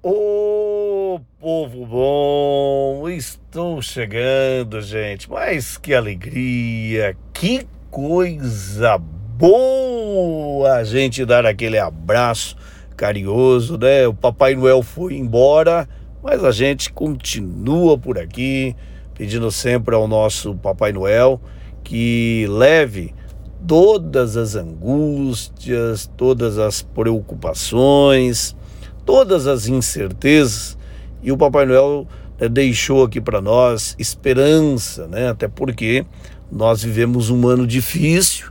Ô povo bom, estou chegando, gente. Mas que alegria, que coisa boa a gente dar aquele abraço carinhoso, né? O Papai Noel foi embora, mas a gente continua por aqui, pedindo sempre ao nosso Papai Noel que leve todas as angústias, todas as preocupações, todas as incertezas e o Papai Noel né, deixou aqui para nós esperança, né? Até porque nós vivemos um ano difícil,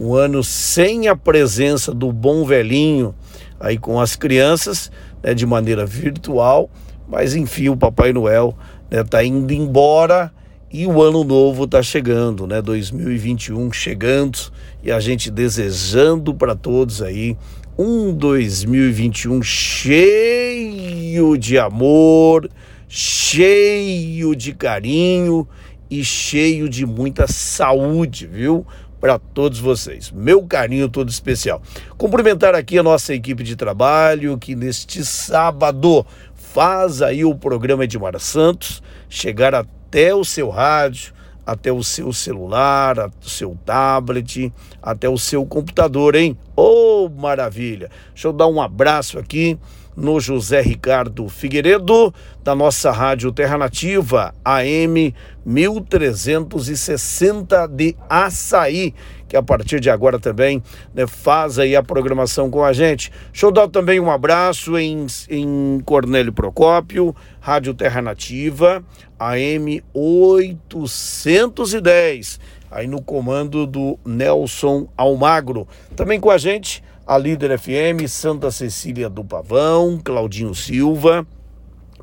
um ano sem a presença do bom velhinho aí com as crianças, né, de maneira virtual, mas enfim, o Papai Noel está né, indo embora e o ano novo está chegando, né? 2021 chegando e a gente desejando para todos aí um 2021 cheio de amor, cheio de carinho e cheio de muita saúde, viu? Para todos vocês. Meu carinho todo especial. Cumprimentar aqui a nossa equipe de trabalho que neste sábado faz aí o programa Edmar Santos chegar até o seu rádio, até o seu celular, o seu tablet, até o seu computador, hein? Oh, maravilha! Deixa eu dar um abraço aqui no José Ricardo Figueiredo, da nossa Rádio Terra Nativa, AM 1360 de Açaí, que a partir de agora também né, faz aí a programação com a gente. Deixa eu dar também um abraço em, em Cornélio Procópio, Rádio Terra Nativa, AM 810, aí no comando do Nelson Almagro. Também com a gente, a Líder FM, Santa Cecília do Pavão, Claudinho Silva,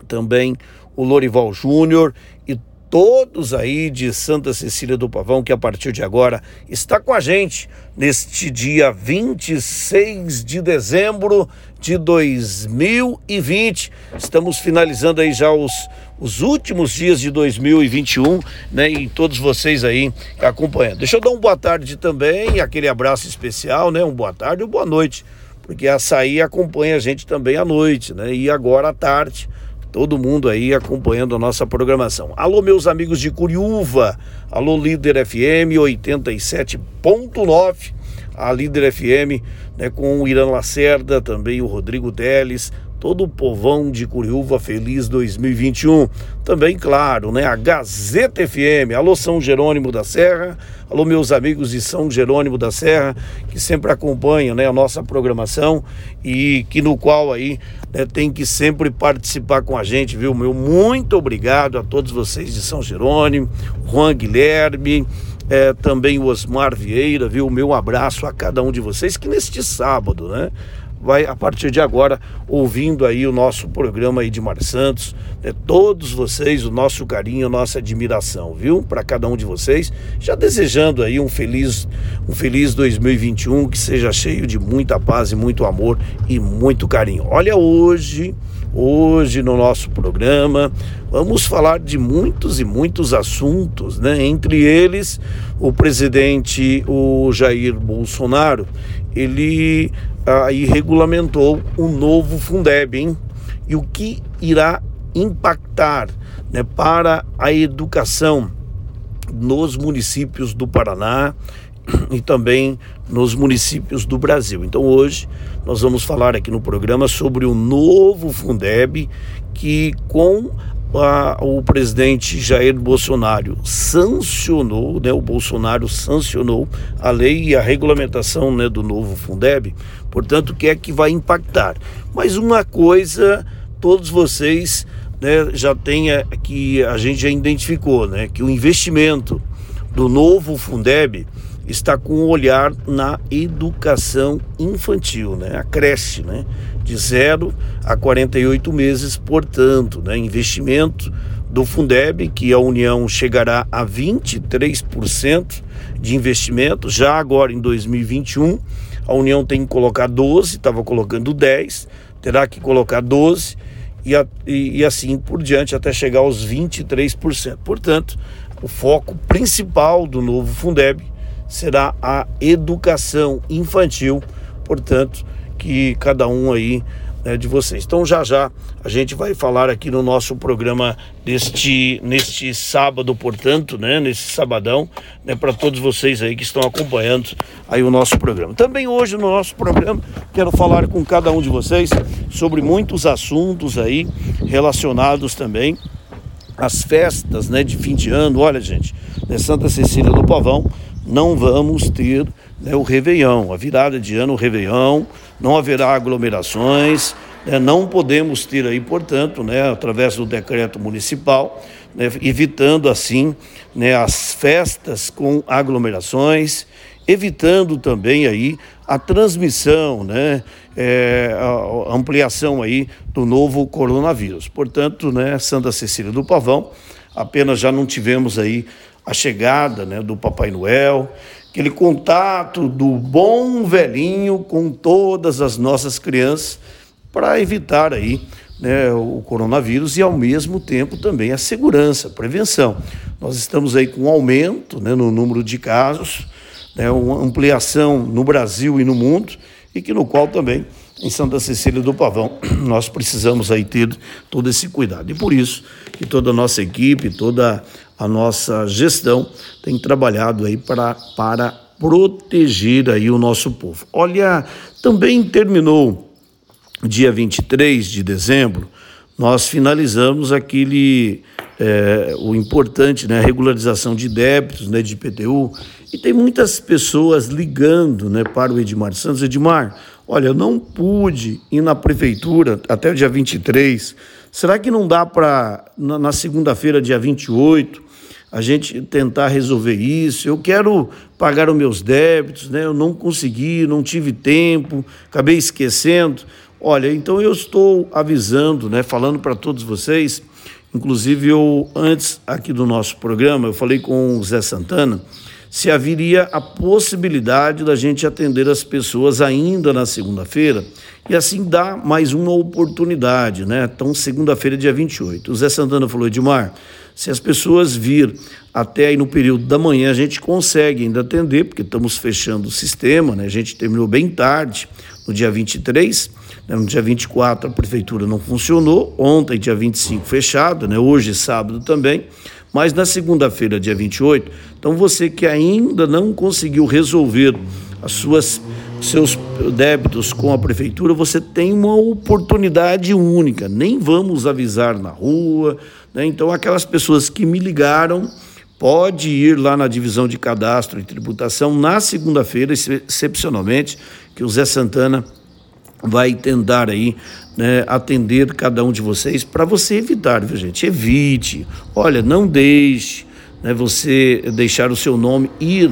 também o Lorival Júnior todos aí de Santa Cecília do Pavão, que a partir de agora está com a gente neste dia 26 de dezembro de 2020. Estamos finalizando aí já os, os últimos dias de 2021, né? E todos vocês aí acompanhando. Deixa eu dar um boa tarde também, aquele abraço especial, né? Um boa tarde e um boa noite, porque a açaí acompanha a gente também à noite, né? E agora à tarde todo mundo aí acompanhando a nossa programação. Alô, meus amigos de Curiúva, alô, Líder FM 87.9, a Líder FM né, com o Irã Lacerda, também o Rodrigo Teles, todo o povão de Curiúva feliz 2021. Também, claro, né, a Gazeta FM, alô São Jerônimo da Serra, alô meus amigos de São Jerônimo da Serra, que sempre acompanham né, a nossa programação e que no qual aí né, tem que sempre participar com a gente, viu? Meu muito obrigado a todos vocês de São Jerônimo, Juan Guilherme, é, também o Osmar Vieira, viu? Meu abraço a cada um de vocês que neste sábado, né? Vai a partir de agora ouvindo aí o nosso programa aí de Mar Santos, né? todos vocês, o nosso carinho, a nossa admiração, viu? Para cada um de vocês, já desejando aí um feliz, um feliz 2021 que seja cheio de muita paz e muito amor e muito carinho. Olha hoje, Hoje no nosso programa vamos falar de muitos e muitos assuntos, né? Entre eles, o presidente o Jair Bolsonaro, ele aí regulamentou o novo Fundeb, hein? E o que irá impactar, né, para a educação nos municípios do Paraná e também nos municípios do Brasil. Então hoje nós vamos falar aqui no programa sobre o novo Fundeb que com a, o presidente Jair Bolsonaro sancionou, né, o Bolsonaro sancionou a lei e a regulamentação né, do novo Fundeb, portanto, o que é que vai impactar? Mas uma coisa, todos vocês né, já tem que a gente já identificou, né, que o investimento do novo Fundeb está com o um olhar na educação infantil, né? a creche, né? De 0 a 48 meses, portanto, né? investimento do Fundeb, que a União chegará a 23% de investimento, já agora em 2021, a União tem que colocar 12, estava colocando 10, terá que colocar 12 e, a, e, e assim por diante até chegar aos 23%. Portanto, o foco principal do novo Fundeb será a educação infantil, portanto, que cada um aí né, de vocês. Então já já a gente vai falar aqui no nosso programa deste neste sábado, portanto, né, nesse sabadão, né, para todos vocês aí que estão acompanhando aí o nosso programa. Também hoje no nosso programa quero falar com cada um de vocês sobre muitos assuntos aí relacionados também às festas, né, de fim de ano. Olha, gente, né, Santa Cecília do Pavão não vamos ter né, o Réveillon, a virada de ano, o Réveillon, não haverá aglomerações, né, não podemos ter aí, portanto, né, através do decreto municipal, né, evitando assim né, as festas com aglomerações, evitando também aí a transmissão, né, é, a ampliação aí do novo coronavírus. Portanto, né, Santa Cecília do Pavão, apenas já não tivemos aí a chegada né, do Papai Noel, aquele contato do bom velhinho com todas as nossas crianças para evitar aí né, o coronavírus e ao mesmo tempo também a segurança, a prevenção. Nós estamos aí com um aumento né, no número de casos, né, uma ampliação no Brasil e no mundo e que no qual também em Santa Cecília do Pavão nós precisamos aí ter todo esse cuidado. E por isso que toda a nossa equipe, toda a nossa gestão tem trabalhado aí para, para proteger aí o nosso povo. Olha, também terminou dia 23 de dezembro, nós finalizamos aquele é, o importante, né, regularização de débitos, né, de IPTU, e tem muitas pessoas ligando, né, para o Edmar Santos. Edmar, olha, eu não pude ir na prefeitura até o dia 23. Será que não dá para na, na segunda-feira, dia 28, a gente tentar resolver isso. Eu quero pagar os meus débitos, né? Eu não consegui, não tive tempo, acabei esquecendo. Olha, então eu estou avisando, né, falando para todos vocês, inclusive eu antes aqui do nosso programa, eu falei com o Zé Santana, se haveria a possibilidade da gente atender as pessoas ainda na segunda-feira e assim dar mais uma oportunidade, né? Então, segunda-feira, dia 28. O Zé Santana falou, Edmar, se as pessoas vir até aí no período da manhã, a gente consegue ainda atender, porque estamos fechando o sistema, né? A gente terminou bem tarde, no dia 23, né? no dia 24 a prefeitura não funcionou, ontem, dia 25, fechado, né? Hoje, sábado também. Mas na segunda-feira, dia 28, então você que ainda não conseguiu resolver as suas seus débitos com a prefeitura, você tem uma oportunidade única. Nem vamos avisar na rua, né? Então, aquelas pessoas que me ligaram, pode ir lá na divisão de cadastro e tributação na segunda-feira, excepcionalmente, que o Zé Santana vai tentar aí né, atender cada um de vocês para você evitar, viu gente? Evite. Olha, não deixe né, você deixar o seu nome ir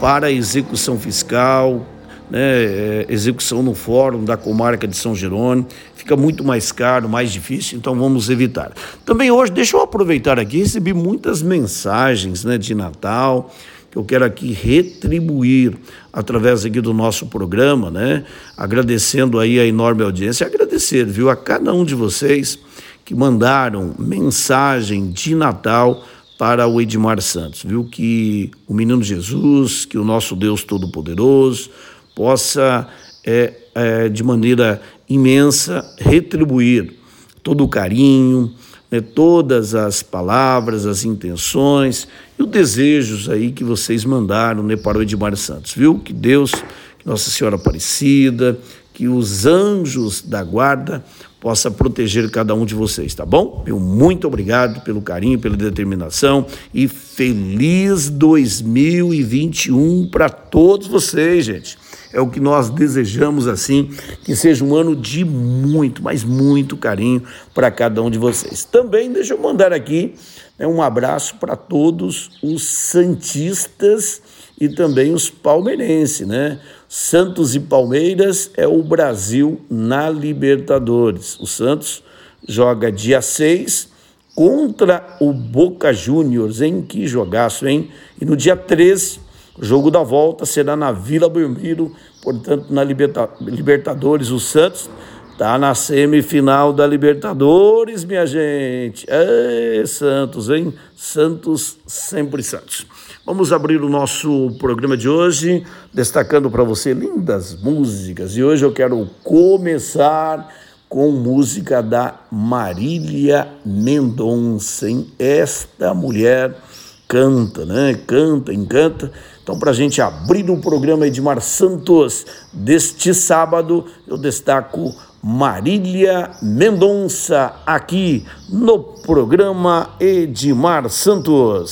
para a execução fiscal, né, é, execução no fórum da comarca de São Jerônimo, fica muito mais caro, mais difícil, então vamos evitar. Também hoje, deixa eu aproveitar aqui, recebi muitas mensagens né, de Natal, que eu quero aqui retribuir através aqui do nosso programa, né? Agradecendo aí a enorme audiência, agradecer, viu, a cada um de vocês que mandaram mensagem de Natal para o Edmar Santos, viu? Que o menino Jesus, que o nosso Deus Todo-Poderoso, possa, é, é, de maneira imensa, retribuir todo o carinho, né, todas as palavras, as intenções e os desejos aí que vocês mandaram né, para o Edmar Santos, viu? Que Deus, que Nossa Senhora Aparecida, que os anjos da guarda possa proteger cada um de vocês, tá bom? Meu muito obrigado pelo carinho, pela determinação e feliz 2021 para todos vocês, gente. É o que nós desejamos assim, que seja um ano de muito, mas muito carinho para cada um de vocês. Também deixa eu mandar aqui né, um abraço para todos os santistas e também os palmeirenses, né? Santos e Palmeiras é o Brasil na Libertadores. O Santos joga dia 6 contra o Boca Juniors, hein? Que jogaço, hein? E no dia 13 o jogo da volta será na Vila Belmiro, portanto, na Liberta Libertadores. O Santos está na semifinal da Libertadores, minha gente. É, Santos, hein? Santos, sempre Santos. Vamos abrir o nosso programa de hoje, destacando para você lindas músicas. E hoje eu quero começar com música da Marília Mendonça. Hein? Esta mulher canta, né? Canta, encanta. Então, para a gente abrir o programa Edmar Santos deste sábado, eu destaco Marília Mendonça aqui no programa Edmar Santos.